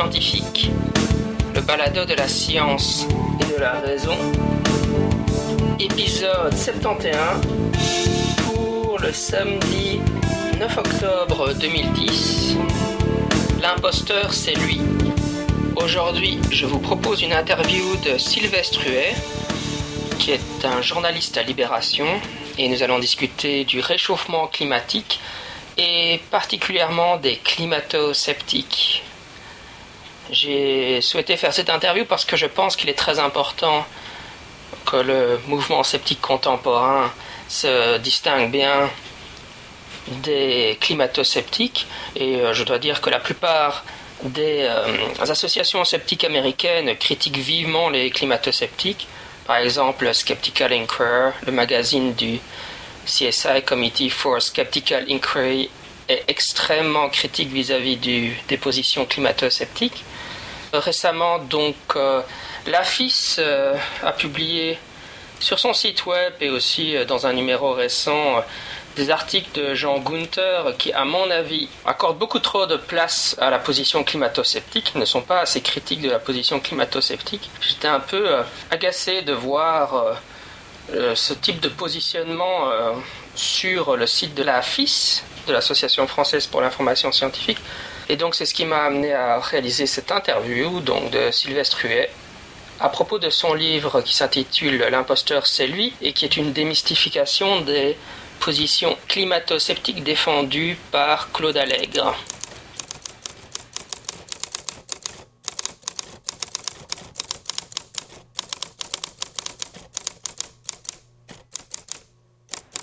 Le balado de la science et de la raison, épisode 71 pour le samedi 9 octobre 2010. L'imposteur, c'est lui. Aujourd'hui, je vous propose une interview de Sylvestre Huet, qui est un journaliste à Libération, et nous allons discuter du réchauffement climatique et particulièrement des climato-sceptiques. J'ai souhaité faire cette interview parce que je pense qu'il est très important que le mouvement sceptique contemporain se distingue bien des climato-sceptiques et euh, je dois dire que la plupart des euh, associations sceptiques américaines critiquent vivement les climato-sceptiques. Par exemple, Skeptical Inquirer, le magazine du CSI Committee for Skeptical Inquiry est extrêmement critique vis-à-vis des positions climato-sceptiques. Récemment, donc, euh, l'AFIS euh, a publié sur son site web et aussi euh, dans un numéro récent des articles de Jean Gunther qui, à mon avis, accordent beaucoup trop de place à la position climato-sceptique, ne sont pas assez critiques de la position climato-sceptique. J'étais un peu agacé de voir ce type de positionnement sur le site de la FIS, de l'Association française pour l'information scientifique. Et donc c'est ce qui m'a amené à réaliser cette interview donc de Sylvestre Huet à propos de son livre qui s'intitule L'imposteur c'est lui et qui est une démystification des positions climato-sceptiques défendues par Claude Allègre.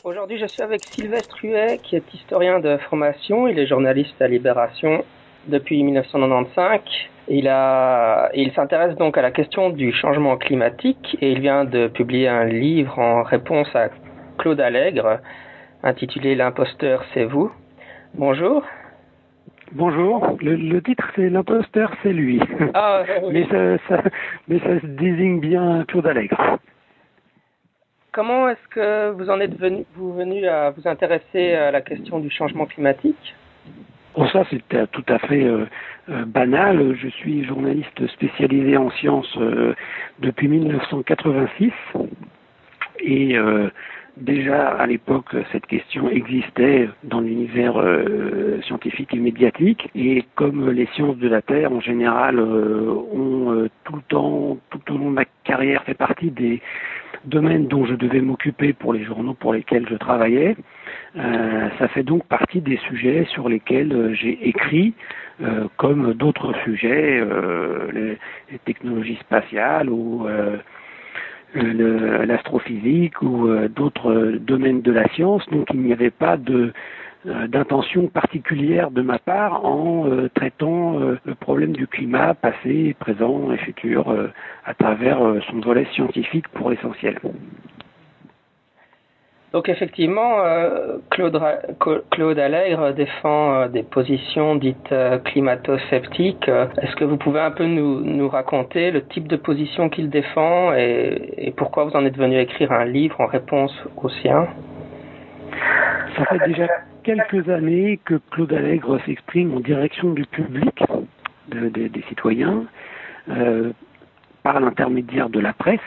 Aujourd'hui, je suis avec Sylvestre Huet, qui est historien de formation. Il est journaliste à Libération depuis 1995. Il, a, il s'intéresse donc à la question du changement climatique et il vient de publier un livre en réponse à Claude Allègre intitulé L'imposteur, c'est vous. Bonjour. Bonjour. Le, titre c'est L'imposteur, c'est lui. Ah, mais, ça, mais ça se désigne bien Claude Allègre. Comment est-ce que vous en êtes venu, vous venu à vous intéresser à la question du changement climatique? Bon, ça, c'est tout à fait euh, euh, banal. Je suis journaliste spécialisé en sciences euh, depuis 1986 et déjà à l'époque, cette question existait dans l'univers scientifique et médiatique. Et comme les sciences de la Terre, en général, ont tout le temps, tout au long de ma carrière, fait partie des domaine dont je devais m'occuper pour les journaux pour lesquels je travaillais. Euh, ça fait donc partie des sujets sur lesquels euh, j'ai écrit, euh, comme d'autres sujets, les, technologies spatiales ou l'astrophysique ou d'autres domaines de la science. Donc il n'y avait pas de euh, d'intention particulière de ma part en euh, traitant euh, le problème du climat passé, présent et futur à travers son volet scientifique pour l'essentiel. Donc effectivement, Claude, Claude Allègre défend des positions dites climato-sceptiques. Est-ce que vous pouvez un peu nous, raconter le type de position qu'il défend et, pourquoi vous en êtes venu écrire un livre en réponse au sien? Ça fait déjà quelques années que Claude Allègre s'exprime en direction du public, des citoyens, euh, par l'intermédiaire de la presse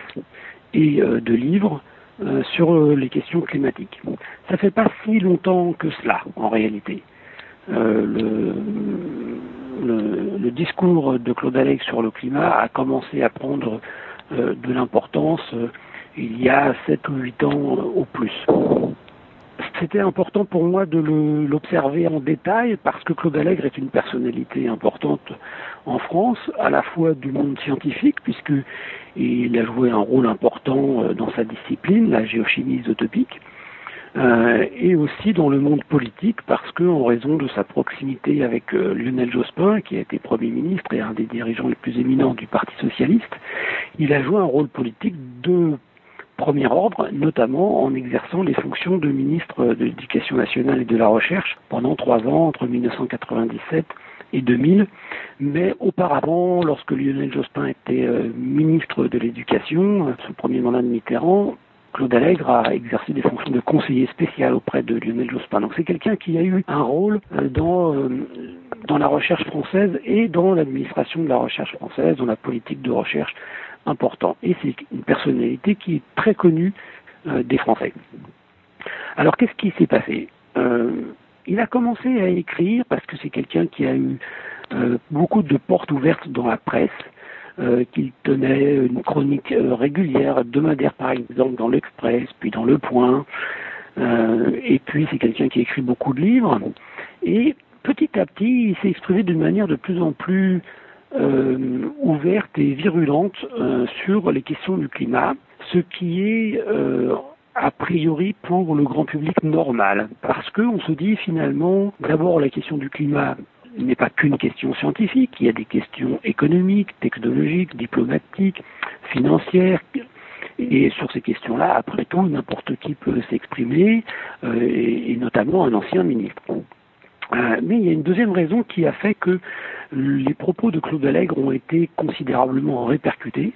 et euh, de livres euh, sur les questions climatiques. Ça fait pas si longtemps que cela, en réalité. Le, le, discours de Claude Allègre sur le climat a commencé à prendre de l'importance il y a 7 ou 8 ans au plus c'était important pour moi de l'observer en détail parce que Claude Allègre est une personnalité importante en France, à la fois du monde scientifique, puisqu'il a joué un rôle important euh, dans sa discipline, la géochimie isotopique, euh, et aussi dans le monde politique, parce que en raison de sa proximité avec euh, Lionel Jospin, qui a été Premier ministre et un des dirigeants les plus éminents du Parti socialiste, il a joué un rôle politique de premier ordre, notamment en exerçant les fonctions de ministre de l'Éducation nationale et de la Recherche pendant trois ans, entre 1997 et 2000. Mais auparavant, lorsque Lionel Jospin était euh, ministre de l'Éducation, sous le premier mandat de Mitterrand, Claude Allègre a exercé des fonctions de conseiller spécial auprès de Lionel Jospin. Donc c'est quelqu'un qui a eu un rôle euh, dans, euh, dans la recherche française et dans l'administration de la recherche française, dans la politique de recherche important. Et c'est une personnalité qui est très connue euh, des Français. Alors qu'est-ce qui s'est passé? Il a commencé à écrire parce que c'est quelqu'un qui a eu beaucoup de portes ouvertes dans la presse euh, qu'il tenait une chronique euh, régulière, hebdomadaire par exemple, dans l'Express, puis dans Le Point. Euh, et puis c'est quelqu'un qui écrit beaucoup de livres. Et petit à petit, il s'est exprimé d'une manière de plus en plus ouverte et virulente sur les questions du climat, ce qui est a priori pour le grand public normal, parce qu'on se dit finalement, d'abord la question du climat, n'est pas qu'une question scientifique, il y a des questions économiques, technologiques, diplomatiques, financières. Et sur ces questions-là, après tout, n'importe qui peut s'exprimer, euh, et, notamment un ancien ministre. Euh, mais il y a une deuxième raison qui a fait que les propos de Claude Allègre ont été considérablement répercutés,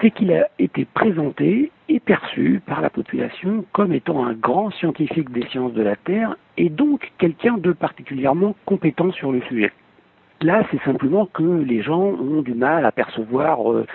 c'est qu'il a été présenté et perçu par la population comme étant un grand scientifique des sciences de la Terre et donc quelqu'un de particulièrement compétent sur le sujet. Là, c'est simplement que les gens ont du mal à percevoir euh,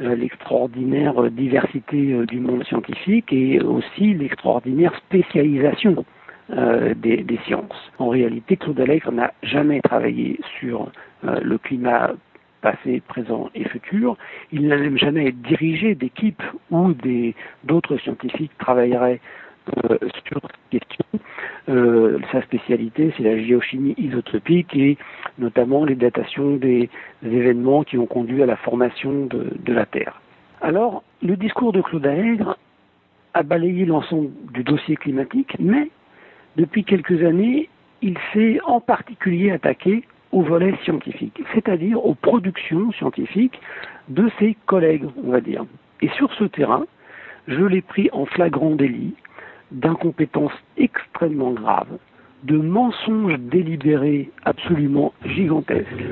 euh, l'extraordinaire diversité du monde scientifique et aussi l'extraordinaire spécialisation des, des, sciences. En réalité, Claude Allègre n'a jamais travaillé sur euh, le climat passé, présent et futur. Il n'a même jamais dirigé d'équipe où d'autres scientifiques travailleraient euh, sur cette question. Euh, sa spécialité, c'est la géochimie isotopique et notamment les datations des, événements qui ont conduit à la formation de, de la Terre. Alors, le discours de Claude Aègre a balayé l'ensemble du dossier climatique, mais depuis quelques années, il s'est en particulier attaqué au volet scientifique, c'est-à-dire aux productions scientifiques de ses collègues, on va dire. Et sur ce terrain, je l'ai pris en flagrant délit d'incompétence extrêmement grave, de mensonges délibérés absolument gigantesques,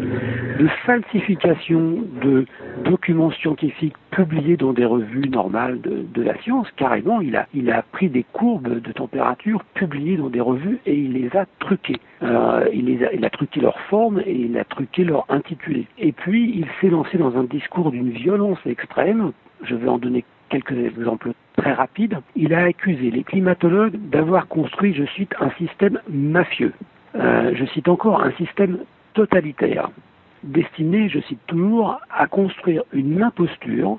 de falsification de documents scientifiques publiés dans des revues normales de, la science. Carrément, il a, pris des courbes de température publiées dans des revues et il les a truquées. Euh, il, a, il a truqué leur forme et il a truqué leur intitulé. Et puis, il s'est lancé dans un discours d'une violence extrême. Je vais en donner quelques exemples très rapides, il a accusé les climatologues d'avoir construit, je cite, un système mafieux. Euh, je cite encore un système totalitaire, destiné, je cite toujours, à construire une imposture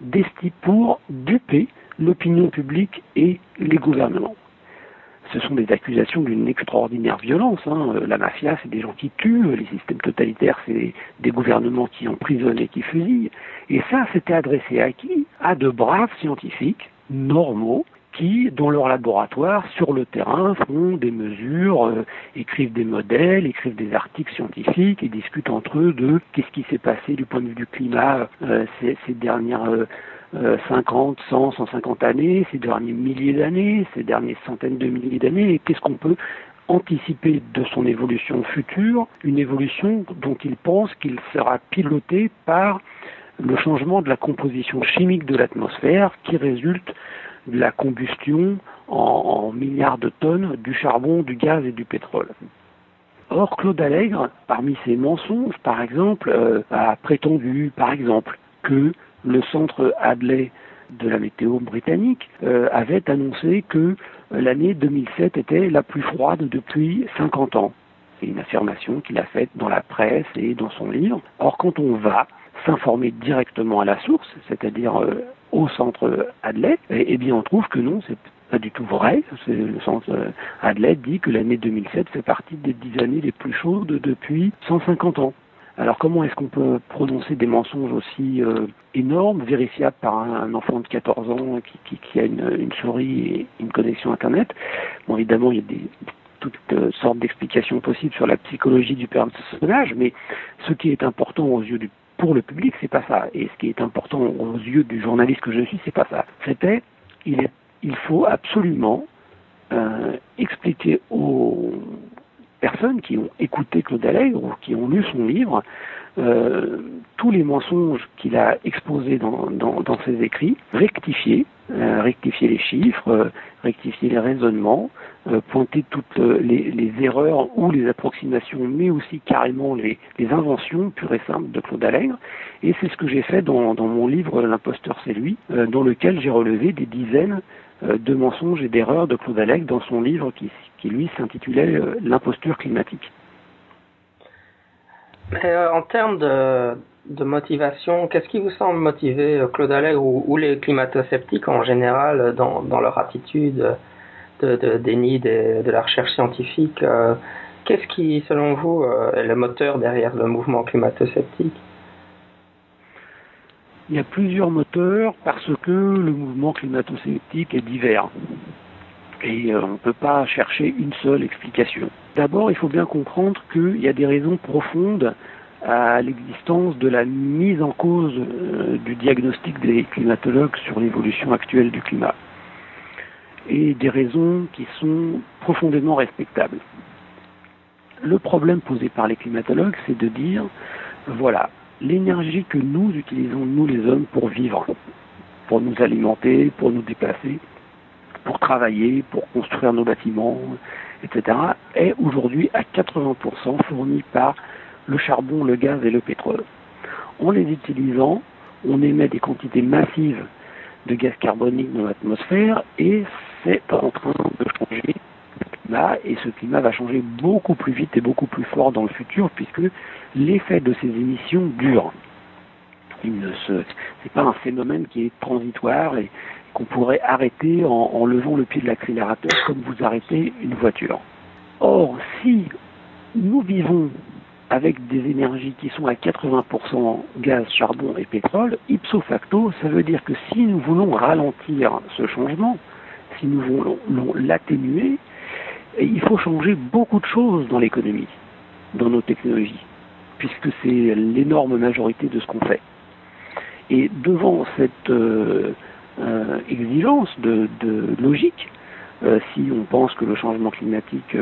destinée pour duper l'opinion publique et les gouvernements ce sont des accusations d'une extraordinaire violence. Hein. La mafia, c'est des gens qui tuent, les systèmes totalitaires, c'est des gouvernements qui emprisonnent et qui fusillent. Et ça, c'était adressé à qui? À de braves scientifiques normaux qui, dans leur laboratoire, sur le terrain, font des mesures, euh, écrivent des modèles, écrivent des articles scientifiques et discutent entre eux de qu'est-ce qui s'est passé du point de vue du climat euh, ces, dernières 50, 100, 150 années, ces derniers milliers d'années, ces dernières centaines de milliers d'années, et qu'est-ce qu'on peut anticiper de son évolution future, une évolution dont il pense qu'il sera piloté par le changement de la composition chimique de l'atmosphère qui résulte de la combustion en, milliards de tonnes du charbon, du gaz et du pétrole. Or, Claude Allègre, parmi ses mensonges, par exemple, euh, a prétendu, par exemple, que le centre Hadley de la météo britannique euh, avait annoncé que l'année 2007 était la plus froide depuis 50 ans. C'est une affirmation qu'il a faite dans la presse et dans son livre. Or, quand on va s'informer directement à la source, c'est-à-dire euh, au centre Hadley, eh, bien on trouve que non, c'est pas du tout vrai. Le centre euh, Hadley dit que l'année 2007 fait partie des dix années les plus chaudes depuis 150 ans. Alors comment est-ce qu'on peut prononcer des mensonges aussi euh, énormes, vérifiables par un, enfant de 14 ans qui, a une, souris et une connexion Internet? Bon, évidemment, il y a toutes sortes d'explications possibles sur la psychologie du personnage, mais ce qui est important aux yeux du pour le public, c'est pas ça. Et ce qui est important aux yeux du journaliste que je suis, c'est pas ça. C'était, il, il faut absolument euh, expliquer aux personnes qui ont écouté Claude Allègre ou qui ont lu son livre euh, tous les mensonges qu'il a exposés dans, ses écrits, rectifier, euh, rectifier les chiffres, euh, rectifier les raisonnements, pointer toutes les, erreurs ou les approximations, mais aussi carrément les, les, inventions pures et simples de Claude Allègre. Et c'est ce que j'ai fait dans, dans, mon livre L'imposteur c'est lui, dans lequel j'ai relevé des dizaines de mensonges et d'erreurs de Claude Allègre dans son livre qui, lui s'intitulait L'imposture climatique. Euh, en termes de, motivation, qu'est-ce qui vous semble motiver euh, Claude Allègre ou, les climato-sceptiques en général dans, leur attitude de, déni de, la recherche scientifique euh, Qu'est-ce qui, selon vous, est le moteur derrière le mouvement climato-sceptique? Il y a plusieurs moteurs parce que le mouvement climato-sceptique est divers. Et on ne peut pas chercher une seule explication. D'abord, il faut bien comprendre qu'il y a des raisons profondes à l'existence de la mise en cause euh, du diagnostic des climatologues sur l'évolution actuelle du climat. Et des raisons qui sont profondément respectables. Le problème posé par les climatologues, c'est de dire, voilà, l'énergie que nous utilisons, nous les hommes, pour vivre, pour nous alimenter, pour nous déplacer, pour travailler, pour construire nos bâtiments, etc., est aujourd'hui à 80% fourni par le charbon, le gaz et le pétrole. En les utilisant, on émet des quantités massives de gaz carbonique dans l'atmosphère et c'est en train de changer le climat et ce climat va changer beaucoup plus vite et beaucoup plus fort dans le futur puisque l'effet de ces émissions dure. Ce n'est pas un phénomène qui est transitoire et qu'on pourrait arrêter en, levant le pied de l'accélérateur comme vous arrêtez une voiture. Or, si nous vivons avec des énergies qui sont à 80% gaz, charbon et pétrole, ipso facto, ça veut dire que si nous voulons ralentir ce changement, si nous voulons l'atténuer, il faut changer beaucoup de choses dans l'économie, dans nos technologies, puisque c'est l'énorme majorité de ce qu'on fait. Et devant cette euh, euh, exigence de, logique. Euh, si on pense que le changement climatique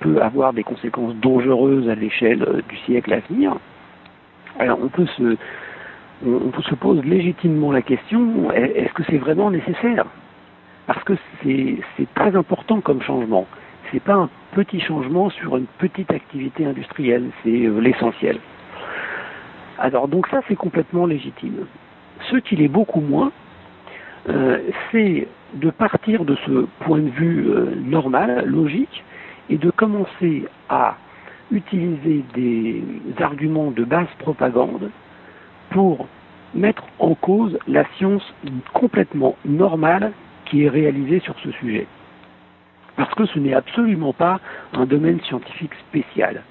peut avoir des conséquences dangereuses à l'échelle du siècle à venir, alors on peut se, on, se pose légitimement la question est-ce que c'est vraiment nécessaire? Parce que c'est très important comme changement. C'est pas un petit changement sur une petite activité industrielle, c'est l'essentiel. Alors donc ça c'est complètement légitime. Ce qu'il est beaucoup moins, euh, c'est de partir de ce point de vue euh, normal, logique, et de commencer à utiliser des arguments de basse propagande pour mettre en cause la science complètement normale qui est réalisée sur ce sujet. Parce que ce n'est absolument pas un domaine scientifique spécial.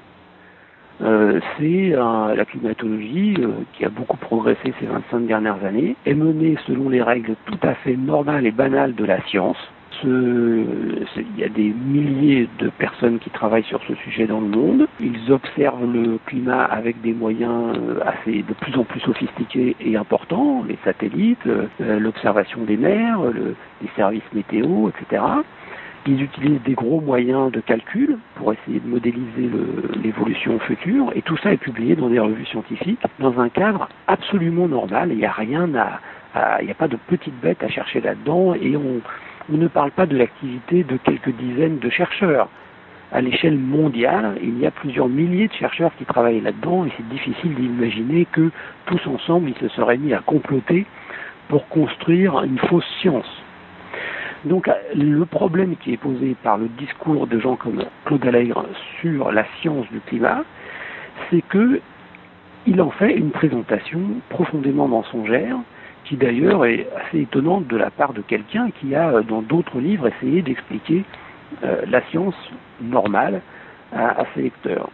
Euh, c'est la climatologie euh, qui a beaucoup progressé ces 25 dernières années, est menée selon les règles tout à fait normales et banales de la science. il y a des milliers de personnes qui travaillent sur ce sujet dans le monde. Ils observent le climat avec des moyens euh, de plus en plus sophistiqués et importants, les satellites, l'observation des mers, les services météo, etc. Ils utilisent des gros moyens de calcul pour essayer de modéliser l'évolution future, et tout ça est publié dans des revues scientifiques dans un cadre absolument normal. Il n'y a rien à, il n'y a pas de petites bêtes à chercher là-dedans, et on, on ne parle pas de l'activité de quelques dizaines de chercheurs. À l'échelle mondiale, il y a plusieurs milliers de chercheurs qui travaillent là-dedans, et c'est difficile d'imaginer que tous ensemble, ils se seraient mis à comploter pour construire une fausse science. Donc le problème qui est posé par le discours de gens comme Claude Allègre sur la science du climat, c'est que il en fait une présentation profondément mensongère, qui d'ailleurs est assez étonnante de la part de quelqu'un qui a dans d'autres livres essayé d'expliquer euh, la science normale à, à, ses lecteurs.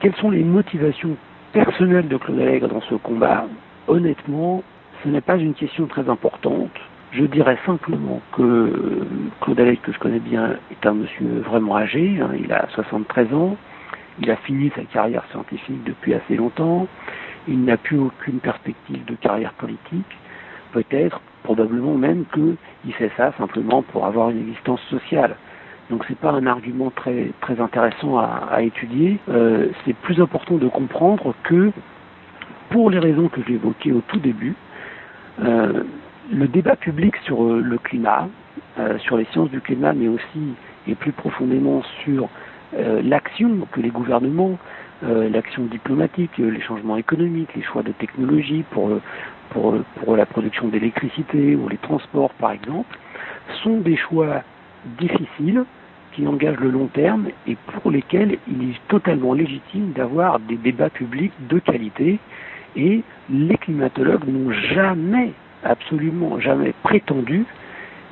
Quelles sont les motivations personnelles de Claude Allègre dans ce combat? Honnêtement, ce n'est pas une question très importante. Je dirais simplement que Claude Allègre, que je connais bien, est un monsieur vraiment âgé, hein, il a 73 ans, il a fini sa carrière scientifique depuis assez longtemps, il n'a plus aucune perspective de carrière politique, peut-être, probablement même qu'il fait ça simplement pour avoir une existence sociale. Donc c'est pas un argument très très intéressant à, étudier. Euh, c'est plus important de comprendre que pour les raisons que j'évoquais au tout début, euh, le débat public sur euh, le climat, euh, sur les sciences du climat, mais aussi et plus profondément sur l'action que les gouvernements, l'action diplomatique, les changements économiques, les choix de technologie pour, pour la production d'électricité ou les transports par exemple, sont des choix difficiles qui engagent le long terme et pour lesquels il est totalement légitime d'avoir des débats publics de qualité et les climatologues n'ont jamais, absolument jamais prétendu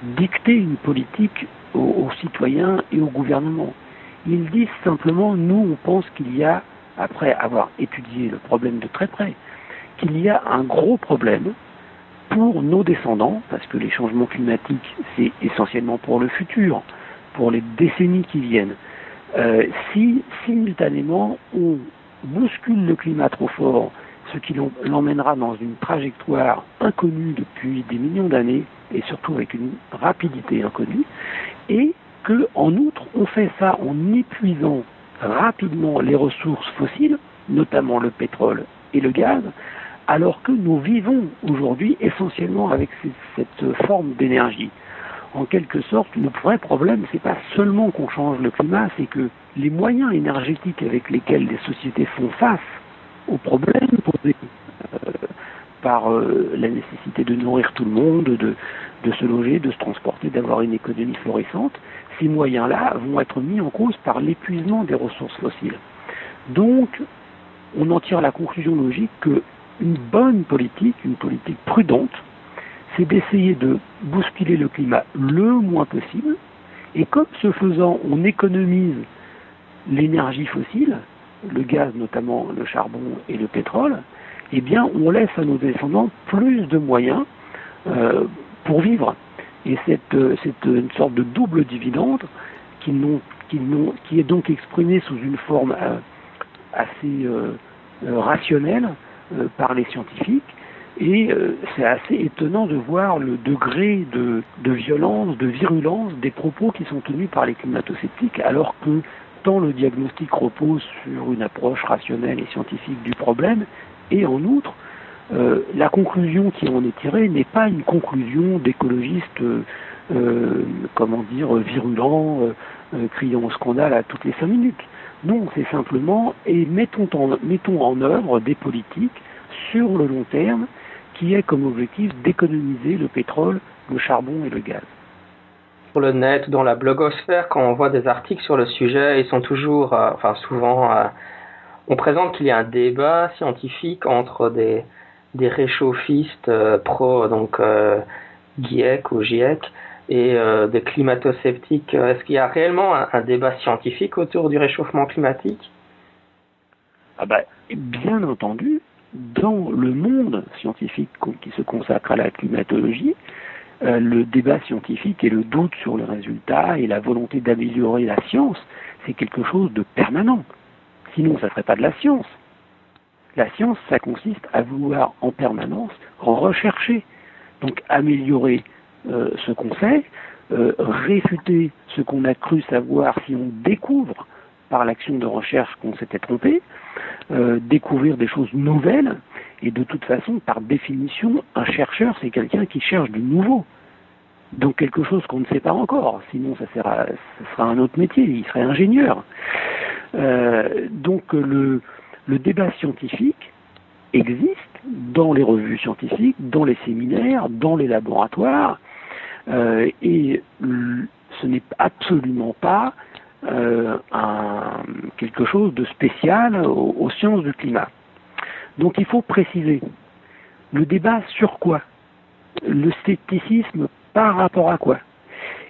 dicter une politique aux, citoyens et au gouvernement. Ils disent simplement, nous, on pense qu'il y a, après avoir étudié le problème de très près, qu'il y a un gros problème pour nos descendants, parce que les changements climatiques, c'est essentiellement pour le futur, pour les décennies qui viennent. Euh, si simultanément on bouscule le climat trop fort ce qui l'emmènera dans une trajectoire inconnue depuis des millions d'années et surtout avec une rapidité inconnue, et que en outre on fait ça en épuisant rapidement les ressources fossiles, notamment le pétrole et le gaz, alors que nous vivons aujourd'hui essentiellement avec cette forme d'énergie. En quelque sorte, le vrai problème, c'est pas seulement qu'on change le climat, c'est que les moyens énergétiques avec lesquels les sociétés font face aux problèmes posés euh, par euh, la nécessité de nourrir tout le monde, de, de se loger, de se transporter, d'avoir une économie florissante, ces moyens-là vont être mis en cause par l'épuisement des ressources fossiles. Donc, on en tire la conclusion logique qu'une bonne politique, une politique prudente, c'est d'essayer de bousculer le climat le moins possible, et comme ce faisant, on économise l'énergie fossile, le gaz notamment, le charbon et le pétrole, eh bien on laisse à nos descendants plus de moyens euh, pour vivre. Et c'est euh, une sorte de double dividende qui, est donc exprimé sous une forme euh, assez rationnelle par les scientifiques. Et c'est assez étonnant de voir le degré de, de, violence, de virulence des propos qui sont tenus par les climato-sceptiques, alors que tant le diagnostic repose sur une approche rationnelle et scientifique du problème, et en outre, euh, la conclusion qui en est tirée n'est pas une conclusion d'écologistes, euh, comment dire, virulents, euh, criant au scandale à toutes les cinq minutes. Non, c'est simplement, et mettons en œuvre des politiques sur le long terme qui aient comme objectif d'économiser le pétrole, le charbon et le gaz sur le net ou dans la blogosphère, quand on voit des articles sur le sujet, ils sont toujours, euh, enfin souvent, euh, on présente qu'il y a un débat scientifique entre des, réchauffistes euh, pro, donc GIEC ou GIEC, et des climato-sceptiques. Est-ce qu'il y a réellement un, débat scientifique autour du réchauffement climatique? Ah ben, Bien entendu, dans le monde scientifique qui se consacre à la climatologie, le débat scientifique et le doute sur le résultat et la volonté d'améliorer la science, c'est quelque chose de permanent. Sinon, ça ne serait pas de la science. La science, ça consiste à vouloir en permanence rechercher, donc améliorer euh, ce qu'on sait, euh, réfuter ce qu'on a cru savoir si on découvre par l'action de recherche qu'on s'était trompé, découvrir des choses nouvelles et de toute façon, par définition, un chercheur, c'est quelqu'un qui cherche du nouveau. Donc quelque chose qu'on ne sait pas encore, sinon ça, sera, un autre métier, il serait ingénieur. Euh, donc le, le débat scientifique existe dans les revues scientifiques, dans les séminaires, dans les laboratoires, euh, et ce n'est absolument pas euh, quelque chose de spécial aux sciences du climat. Donc il faut préciser le débat sur quoi? Le scepticisme par rapport à quoi?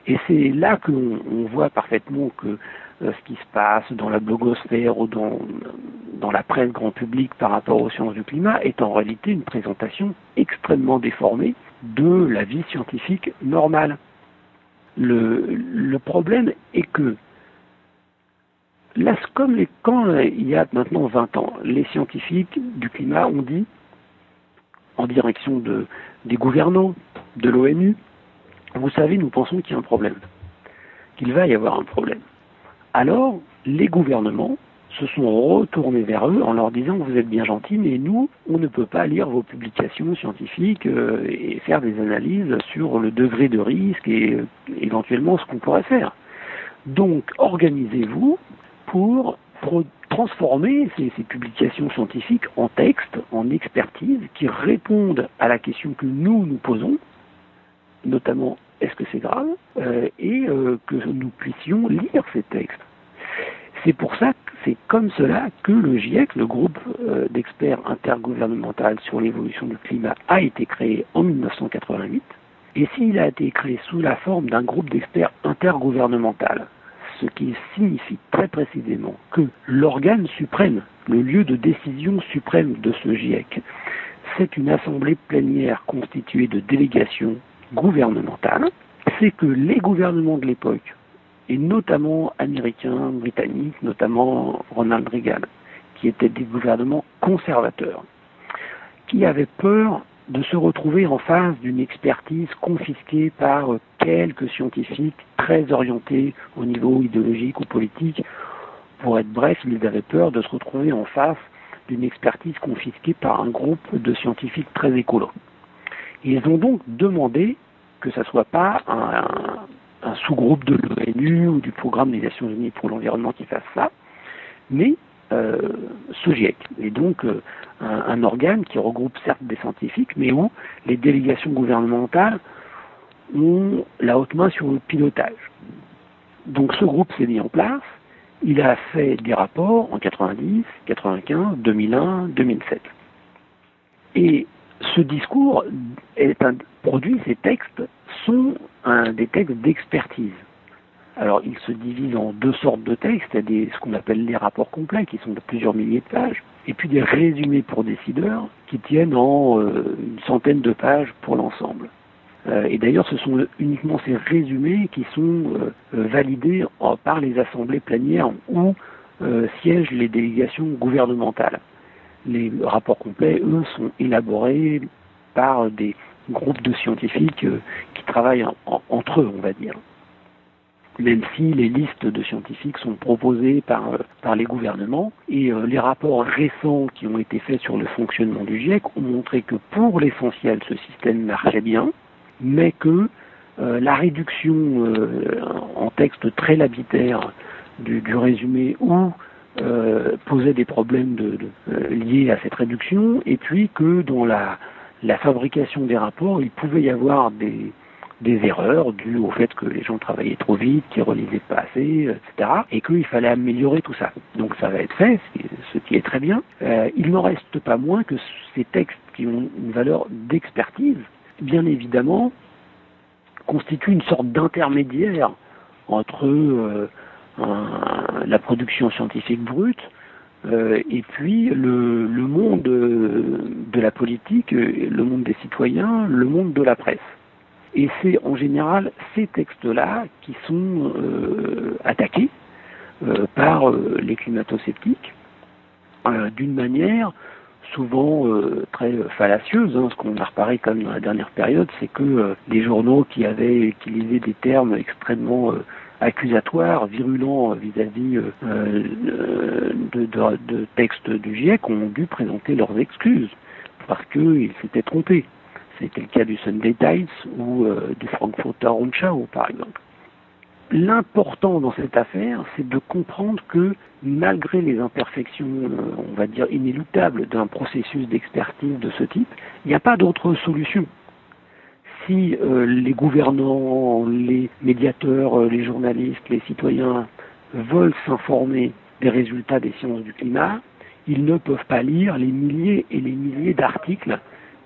Et c'est là qu'on voit parfaitement que euh, ce qui se passe dans la blogosphère ou dans, la presse grand public par rapport aux sciences du climat est en réalité une présentation extrêmement déformée de la vie scientifique normale. Le, le problème est que Là, comme les, quand euh, il y a maintenant 20 ans, les scientifiques du climat ont dit, en direction de, des gouvernants, de l'ONU, vous savez, nous pensons qu'il y a un problème, qu'il va y avoir un problème. Alors, les gouvernements se sont retournés vers eux en leur disant vous êtes bien gentils, mais nous, on ne peut pas lire vos publications scientifiques euh, et faire des analyses sur le degré de risque et euh, éventuellement ce qu'on pourrait faire. Donc, organisez-vous pour, transformer ces, publications scientifiques en textes, en expertise, qui répondent à la question que nous nous posons, notamment est-ce que c'est grave, euh, et que nous puissions lire ces textes. C'est pour ça c'est comme cela que le GIEC, le groupe euh, d'experts intergouvernemental sur l'évolution du climat, a été créé en 1988. Et s'il a été créé sous la forme d'un groupe d'experts intergouvernemental, ce qui signifie très précisément que l'organe suprême, le lieu de décision suprême de ce GIEC, c'est une assemblée plénière constituée de délégations gouvernementales, c'est que les gouvernements de l'époque et notamment américains, britanniques, notamment Ronald Reagan, qui étaient des gouvernements conservateurs, qui avaient peur de se retrouver en face d'une expertise confisquée par quelques scientifiques très orientés au niveau idéologique ou politique. Pour être bref, ils avaient peur de se retrouver en face d'une expertise confisquée par un groupe de scientifiques très écolos. Ils ont donc demandé que ce ne soit pas un, sous-groupe de l'ONU ou du programme des Nations Unies pour l'environnement qui fasse ça, mais euh, ce GIEC est donc euh, un, organe qui regroupe certes des scientifiques, mais où les délégations gouvernementales ont la haute main sur le pilotage. Donc ce groupe s'est mis en place, il a fait des rapports en 90, 95, 2001, 2007. Et ce discours est un produit, ces textes sont des textes d'expertise. Alors, ils se divisent en deux sortes de textes. Il y a ce qu'on appelle les rapports complets, qui sont de plusieurs milliers de pages, et puis des résumés pour décideurs, qui tiennent en euh, une centaine de pages pour l'ensemble. Euh, et d'ailleurs, ce sont uniquement ces résumés qui sont euh, validés par les assemblées plénières où siègent les délégations gouvernementales. Les rapports complets, eux, sont élaborés par des groupes de scientifiques euh, qui travaillent entre eux, on va dire. Même si les listes de scientifiques sont proposées par, euh, par les gouvernements, et euh, les rapports récents qui ont été faits sur le fonctionnement du GIEC ont montré que pour l'essentiel, ce système marchait bien, mais que la réduction en texte très labitaire du, résumé ou posait des problèmes de, liés à cette réduction, et puis que dans la, la fabrication des rapports, il pouvait y avoir des, des erreurs dues au fait que les gens travaillaient trop vite, qu'ils relisaient pas assez, etc. Et qu'il fallait améliorer tout ça. Donc ça va être fait, ce qui est très bien. Euh, il n'en reste pas moins que ces textes qui ont une valeur d'expertise, bien évidemment, constituent une sorte d'intermédiaire entre euh, la production scientifique brute euh, et puis le, monde de la politique, le monde des citoyens, le monde de la presse. Et c'est en général ces textes-là qui sont euh, attaqués euh, par les climato-sceptiques d'une manière souvent très fallacieuse. Hein. Ce qu'on a reparé comme dans la dernière période, c'est que les journaux qui avaient utilisé des termes extrêmement accusatoires, virulents vis-à-vis euh, euh, de, de, textes du GIEC ont dû présenter leurs excuses parce qu'ils s'étaient trompés. C'était le cas du Sunday Times ou euh, du Frankfurter Rundschau, par exemple. L'important dans cette affaire, c'est de comprendre que malgré les imperfections, on va dire, inéluctables d'un processus d'expertise de ce type, il n'y a pas d'autre solution. Si euh, les gouvernants, les médiateurs, euh, les journalistes, les citoyens veulent s'informer des résultats des sciences du climat, ils ne peuvent pas lire les milliers et les milliers d'articles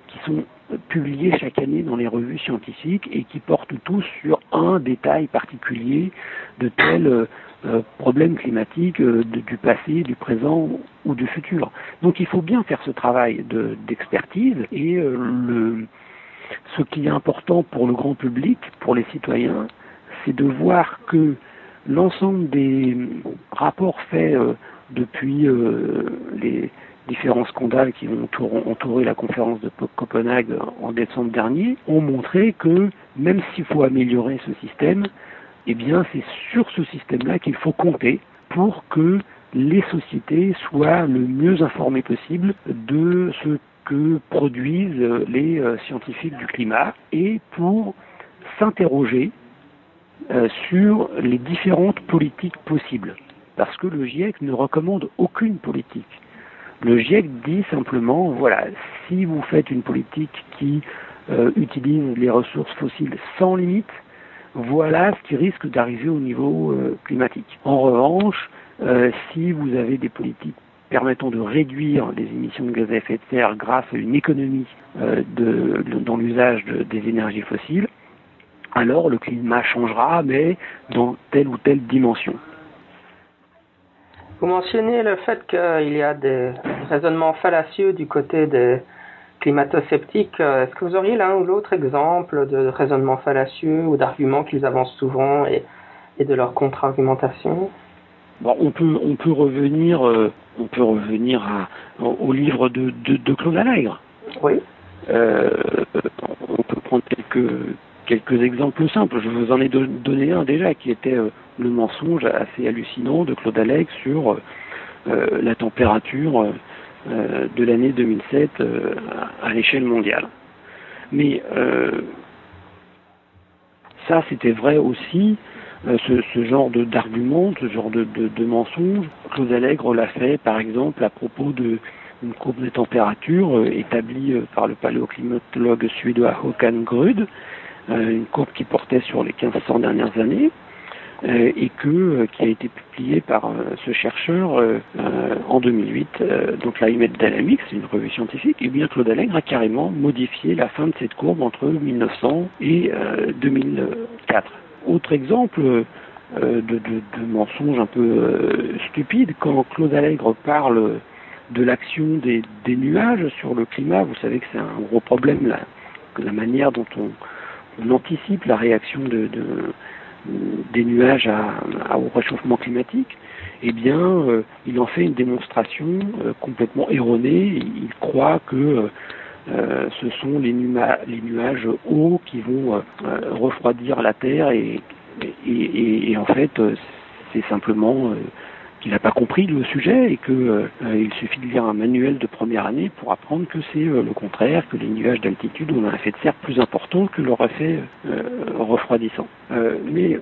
qui sont publiés chaque année dans les revues scientifiques et qui portent tous sur un détail particulier de tel euh, problème climatique du passé, du présent ou du futur. Donc il faut bien faire ce travail d'expertise et le, ce qui est important pour le grand public, pour les citoyens, c'est de voir que l'ensemble des rapports faits euh, depuis euh, les différents scandales qui ont entouré la conférence de Copenhague en décembre dernier ont montré que même s'il faut améliorer ce système, eh bien c'est sur ce système-là qu'il faut compter pour que les sociétés soient le mieux informées possible de ce que produisent les scientifiques du climat et pour s'interroger sur les différentes politiques possibles. Parce que le GIEC ne recommande aucune politique. Le GIEC dit simplement, voilà, si vous faites une politique qui euh, utilise les ressources fossiles sans limite, voilà ce qui risque d'arriver au niveau euh, climatique. En revanche, euh, si vous avez des politiques permettant de réduire les émissions de gaz à effet de serre grâce à une économie dans l'usage des énergies fossiles, alors le climat changera, mais dans telle ou telle dimension. Vous mentionnez le fait qu'il y a des raisonnements fallacieux du côté des climato-sceptiques. Est-ce que vous auriez l'un ou l'autre exemple de raisonnements fallacieux ou d'arguments qu'ils avancent souvent et, de leur contre-argumentation? Bon, on peut on peut revenir euh, on peut revenir au livre de, de, Claude Allègre. Oui. Euh, on peut prendre quelques quelques exemples simples. Je vous en ai donné un déjà qui était euh, le mensonge assez hallucinant de Claude Allègre sur euh, la température euh, de l'année 2007 à l'échelle mondiale. Mais ça, c'était vrai aussi, ce, genre d'argument, ce genre de, de, mensonge. Claude Allègre l'a fait, par exemple, à propos de une courbe de température établie par le paléoclimatologue suédois Håkan Grud, euh, une courbe qui portait sur les 1500 dernières années euh, et que euh, qui a été publiée par ce chercheur en 2008, donc la Dynamics, une revue scientifique, et bien Claude Allègre a carrément modifié la fin de cette courbe entre 1900 et 2004. Autre exemple de, de, de, mensonge un peu stupide, quand Claude Allègre parle de l'action des, nuages sur le climat, vous savez que c'est un gros problème, la manière dont on, on anticipe la réaction de, des nuages au réchauffement climatique, eh bien, euh, il en fait une démonstration euh, complètement erronée. Il croit que euh, ce sont les, nuages hauts qui vont refroidir la Terre et en fait, c'est simplement qu'il n'a pas compris le sujet et qu'il euh, suffit de lire un manuel de première année pour apprendre que c'est euh, le contraire, que les nuages d'altitude ont un effet de serre plus important que leur effet euh, refroidissant. mais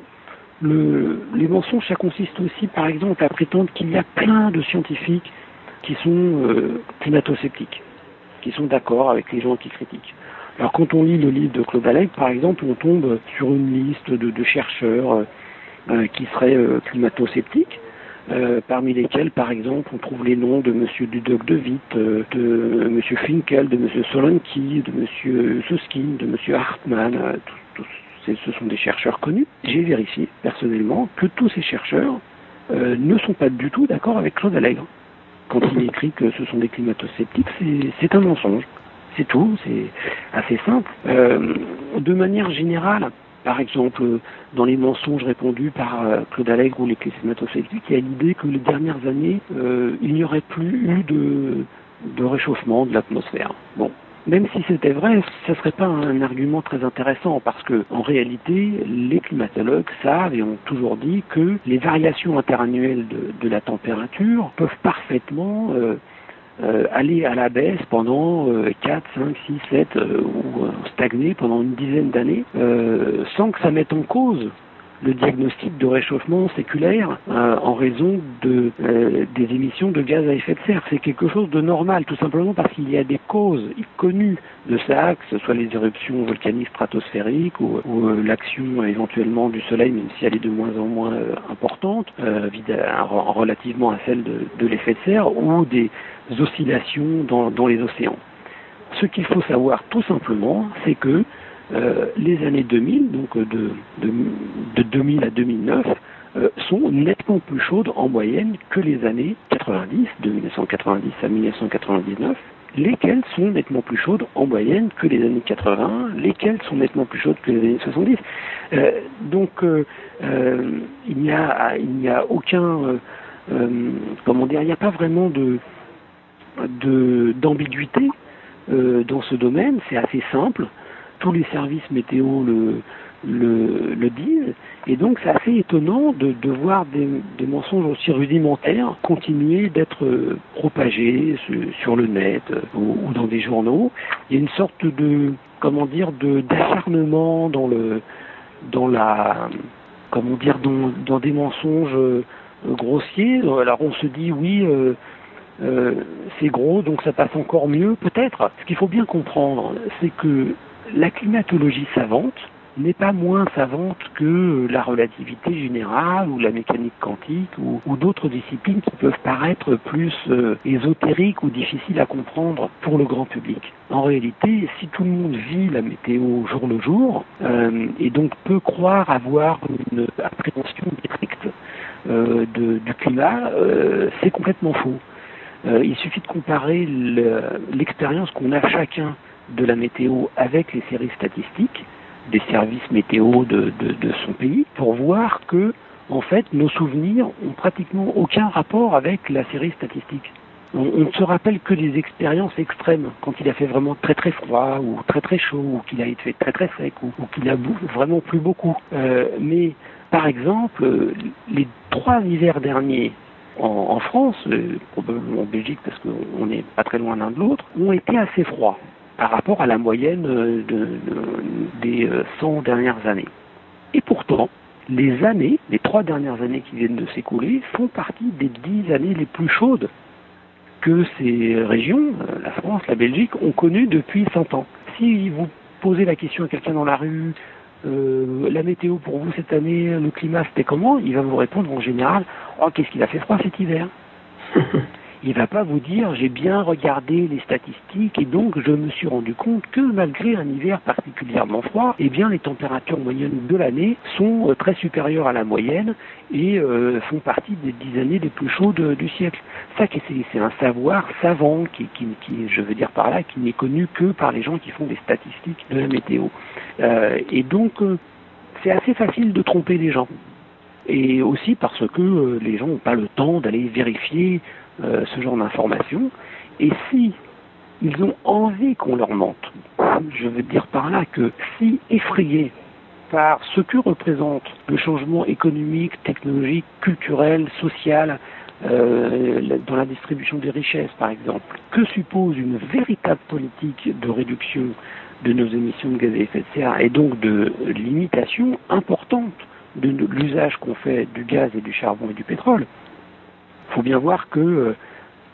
le, les mensonges, ça consiste aussi, par exemple, à prétendre qu'il y a plein de scientifiques qui sont climato-sceptiques, qui sont d'accord avec les gens qui critiquent. Alors quand on lit le livre de Claude Allègre, par exemple, on tombe sur une liste de, de chercheurs qui seraient climato-sceptiques, euh, parmi lesquels, par exemple, on trouve les noms de M. Dudok de Witt, euh, de M. Finkel, de M. Solanki, de M. Susskind, de M. Hartmann, euh, ce sont des chercheurs connus. J'ai vérifié personnellement que tous ces chercheurs ne sont pas du tout d'accord avec Claude Allègre. Quand il écrit que ce sont des climato-sceptiques, c'est un mensonge. C'est tout, c'est assez simple. de manière générale, par exemple, dans les mensonges répondus par euh, Claude Allègre ou les climato-sceptiques, il y a l'idée que les dernières années, euh, il n'y aurait plus eu de, de réchauffement de l'atmosphère. Bon, même si c'était vrai, ce ne serait pas un argument très intéressant parce que, en réalité, les climatologues savent et ont toujours dit que les variations interannuelles de, de la température peuvent parfaitement euh, euh, aller à la baisse pendant 4, 5, 6, 7 ou euh, stagner pendant une dizaine d'années euh, sans que ça mette en cause le diagnostic de réchauffement séculaire euh, en raison de, euh, des émissions de gaz à effet de serre. C'est quelque chose de normal, tout simplement parce qu'il y a des causes connues de ça, que ce soit les éruptions volcaniques stratosphériques ou, ou euh, l'action éventuellement du Soleil, même si elle est de moins en moins importante, relativement à celle de, de l'effet de serre, ou des oscillations dans, dans les océans. Ce qu'il faut savoir tout simplement, c'est que euh, les années 2000, donc euh, de, de, de 2000 à 2009, euh, sont nettement plus chaudes en moyenne que les années 90, de 1990 à 1999, lesquelles sont nettement plus chaudes en moyenne que les années 80, lesquelles sont nettement plus chaudes que les années 70. Euh, donc il n'y a, aucun, comment dire, il n'y a pas vraiment d'ambiguïté dans ce domaine, c'est assez simple. Tous les services météo le, le, disent. Et donc c'est assez étonnant de, de voir des, des, mensonges aussi rudimentaires continuer d'être propagés sur le net ou, ou, dans des journaux. Il y a une sorte de comment dire de d'acharnement dans le dans la comment dire dans, dans des mensonges grossiers. Alors on se dit oui. Euh, euh, c'est gros, donc ça passe encore mieux, peut-être. Ce qu'il faut bien comprendre, c'est que la climatologie savante n'est pas moins savante que la relativité générale ou la mécanique quantique ou, d'autres disciplines qui peuvent paraître plus euh, ésotériques ou difficiles à comprendre pour le grand public. En réalité, si tout le monde vit la météo jour le jour euh, et donc peut croire avoir une appréhension directe euh, du climat, c'est complètement faux. Il suffit de comparer l'expérience qu'on a chacun de la météo avec les séries statistiques des services météo de, son pays pour voir que en fait nos souvenirs ont pratiquement aucun rapport avec la série statistique. On, ne se rappelle que des expériences extrêmes, quand il a fait vraiment très très froid ou très très chaud ou qu'il a été très très sec ou, qu'il a vraiment plu beaucoup. Euh, mais par exemple, les trois hivers derniers en, en France, euh, probablement en Belgique parce qu'on n'est pas très loin l'un de l'autre, ont été assez froids par rapport à la moyenne de, des 100 dernières années. Et pourtant, les années, les trois dernières années qui viennent de s'écouler, font partie des dix années les plus chaudes que ces régions, la France, la Belgique, ont connues depuis 100 ans. Si vous posez la question à quelqu'un dans la rue, euh, la météo pour vous cette année, le climat c'était comment? Il va vous répondre en général, oh qu'est-ce qu'il a fait froid cet hiver? il va pas vous dire j'ai bien regardé les statistiques et donc je me suis rendu compte que malgré un hiver particulièrement froid, eh bien les températures moyennes de l'année sont euh, très supérieures à la moyenne et euh, font partie des dix années les plus chaudes du siècle. Ça c'est un savoir savant qui, je veux dire par là, qui n'est connu que par les gens qui font des statistiques de la météo. Euh, et donc euh, c'est assez facile de tromper les gens. Et aussi parce que euh, les gens n'ont pas le temps d'aller vérifier euh, ce genre d'informations. Et si ils ont envie qu'on leur mente, je veux dire par là que si effrayés par ce que représente le changement économique, technologique, culturel, social, euh, dans la distribution des richesses par exemple, que suppose une véritable politique de réduction de nos émissions de gaz à effet de serre et donc de limitation importante de l'usage qu'on fait du gaz et du charbon et du pétrole, il faut bien voir que euh,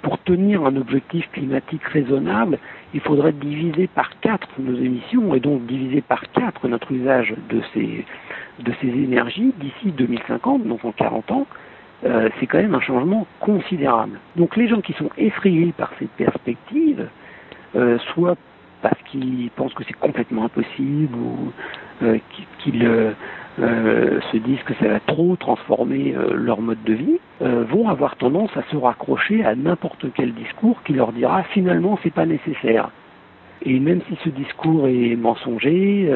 pour tenir un objectif climatique raisonnable, il faudrait diviser par quatre nos émissions et donc diviser par quatre notre usage de ces, énergies d'ici 2050, donc en 40 ans. Euh, c'est quand même un changement considérable. Donc les gens qui sont effrayés par ces perspectives, euh, soit parce qu'ils pensent que c'est complètement impossible ou euh, qu'ils euh, euh, se disent que ça va trop transformer leur mode de vie, vont avoir tendance à se raccrocher à n'importe quel discours qui leur dira finalement c'est pas nécessaire. Et même si ce discours est mensonger,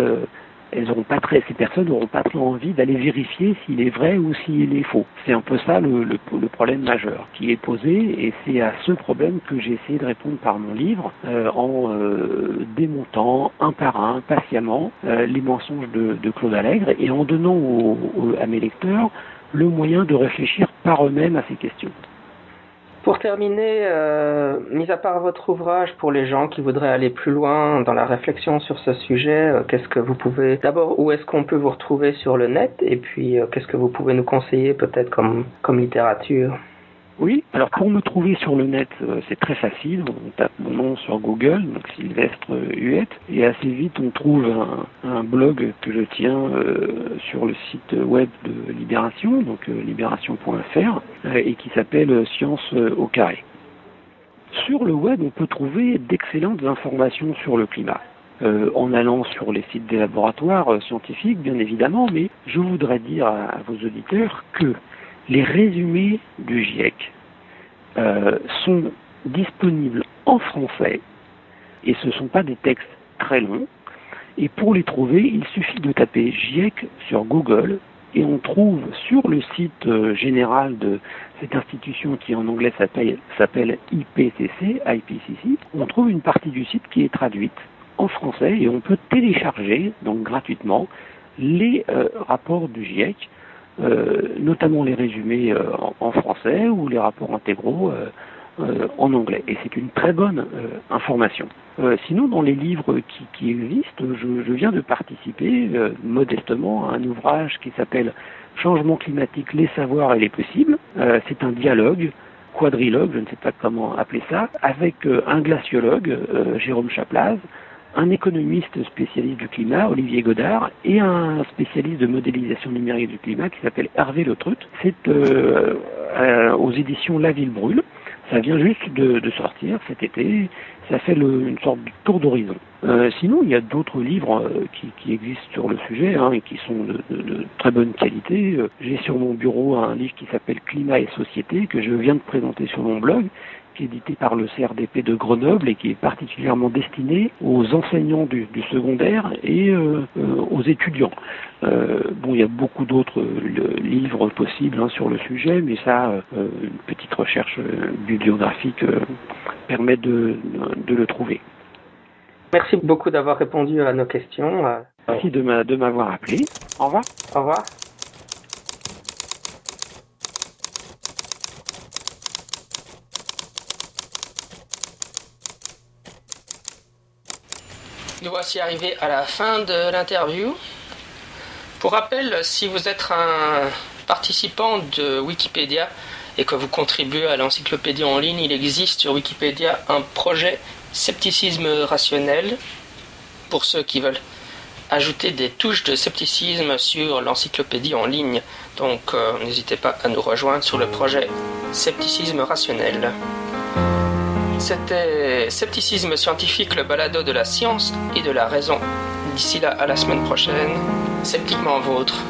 elles auront pas très, ces personnes n'auront pas trop envie d'aller vérifier s'il est vrai ou s'il est faux. C'est un peu ça le, le, le, problème majeur qui est posé et c'est à ce problème que j'ai essayé de répondre par mon livre euh, en euh, démontant un par un, patiemment, euh, les mensonges de, de, Claude Allègre et en donnant au, au, à mes lecteurs le moyen de réfléchir par eux-mêmes à ces questions. Pour terminer, euh, mis à part votre ouvrage, pour les gens qui voudraient aller plus loin dans la réflexion sur ce sujet, euh, qu'est-ce que vous pouvez... D'abord, où est-ce qu'on peut vous retrouver sur le net? Et puis, euh, qu'est-ce que vous pouvez nous conseiller peut-être comme, comme littérature? Oui, alors pour me trouver sur le net, euh, c'est très facile. On tape mon nom sur Google, donc Sylvestre Huette, et assez vite on trouve un, blog que je tiens euh, sur le site web de Libération, donc euh, libération.fr, et qui s'appelle Science au carré. Sur le web, on peut trouver d'excellentes informations sur le climat. En allant sur les sites des laboratoires scientifiques, bien évidemment, mais je voudrais dire à vos auditeurs que les résumés du GIEC euh, sont disponibles en français et ce ne sont pas des textes très longs. Et pour les trouver, il suffit de taper GIEC sur Google et on trouve sur le site euh, général de cette institution qui en anglais s'appelle IPCC, IPCC, on trouve une partie du site qui est traduite en français et on peut télécharger, donc gratuitement, les rapports du GIEC, notamment les résumés en, français ou les rapports intégraux en anglais. Et c'est une très bonne information. sinon, dans les livres qui, existent, je, viens de participer modestement à un ouvrage qui s'appelle Changement climatique, les savoirs et les possibles. c'est un dialogue quadrilogue, je ne sais pas comment appeler ça, avec euh, un glaciologue, euh, Jérôme Chaplaz, un économiste spécialiste du climat, Olivier Godard, et un spécialiste de modélisation numérique du climat qui s'appelle Hervé Letrut. C'est euh, aux éditions La Ville Brûle. Ça vient juste de, sortir cet été. Ça fait une sorte de tour d'horizon. Euh, sinon, il y a d'autres livres euh, qui, existent sur le sujet hein, et qui sont de, très bonne qualité. Euh, j'ai sur mon bureau un livre qui s'appelle Climat et Société que je viens de présenter sur mon blog édité par le CRDP de Grenoble et qui est particulièrement destiné aux enseignants du, secondaire et euh, euh, aux étudiants. Euh, bon, il y a beaucoup d'autres livres possibles hein, sur le sujet, mais ça, une petite recherche bibliographique permet de, de, le trouver. Merci beaucoup d'avoir répondu à nos questions. Merci de m'avoir appelé. Au revoir. Au revoir. Nous voici arrivés à la fin de l'interview. Pour rappel, si vous êtes un participant de Wikipédia et que vous contribuez à l'encyclopédie en ligne, il existe sur Wikipédia un projet scepticisme rationnel pour ceux qui veulent ajouter des touches de scepticisme sur l'encyclopédie en ligne. Donc euh, n'hésitez pas à nous rejoindre sur le projet scepticisme rationnel. C'était Scepticisme scientifique, le balado de la science et de la raison. D'ici là, à la semaine prochaine, sceptiquement vôtre.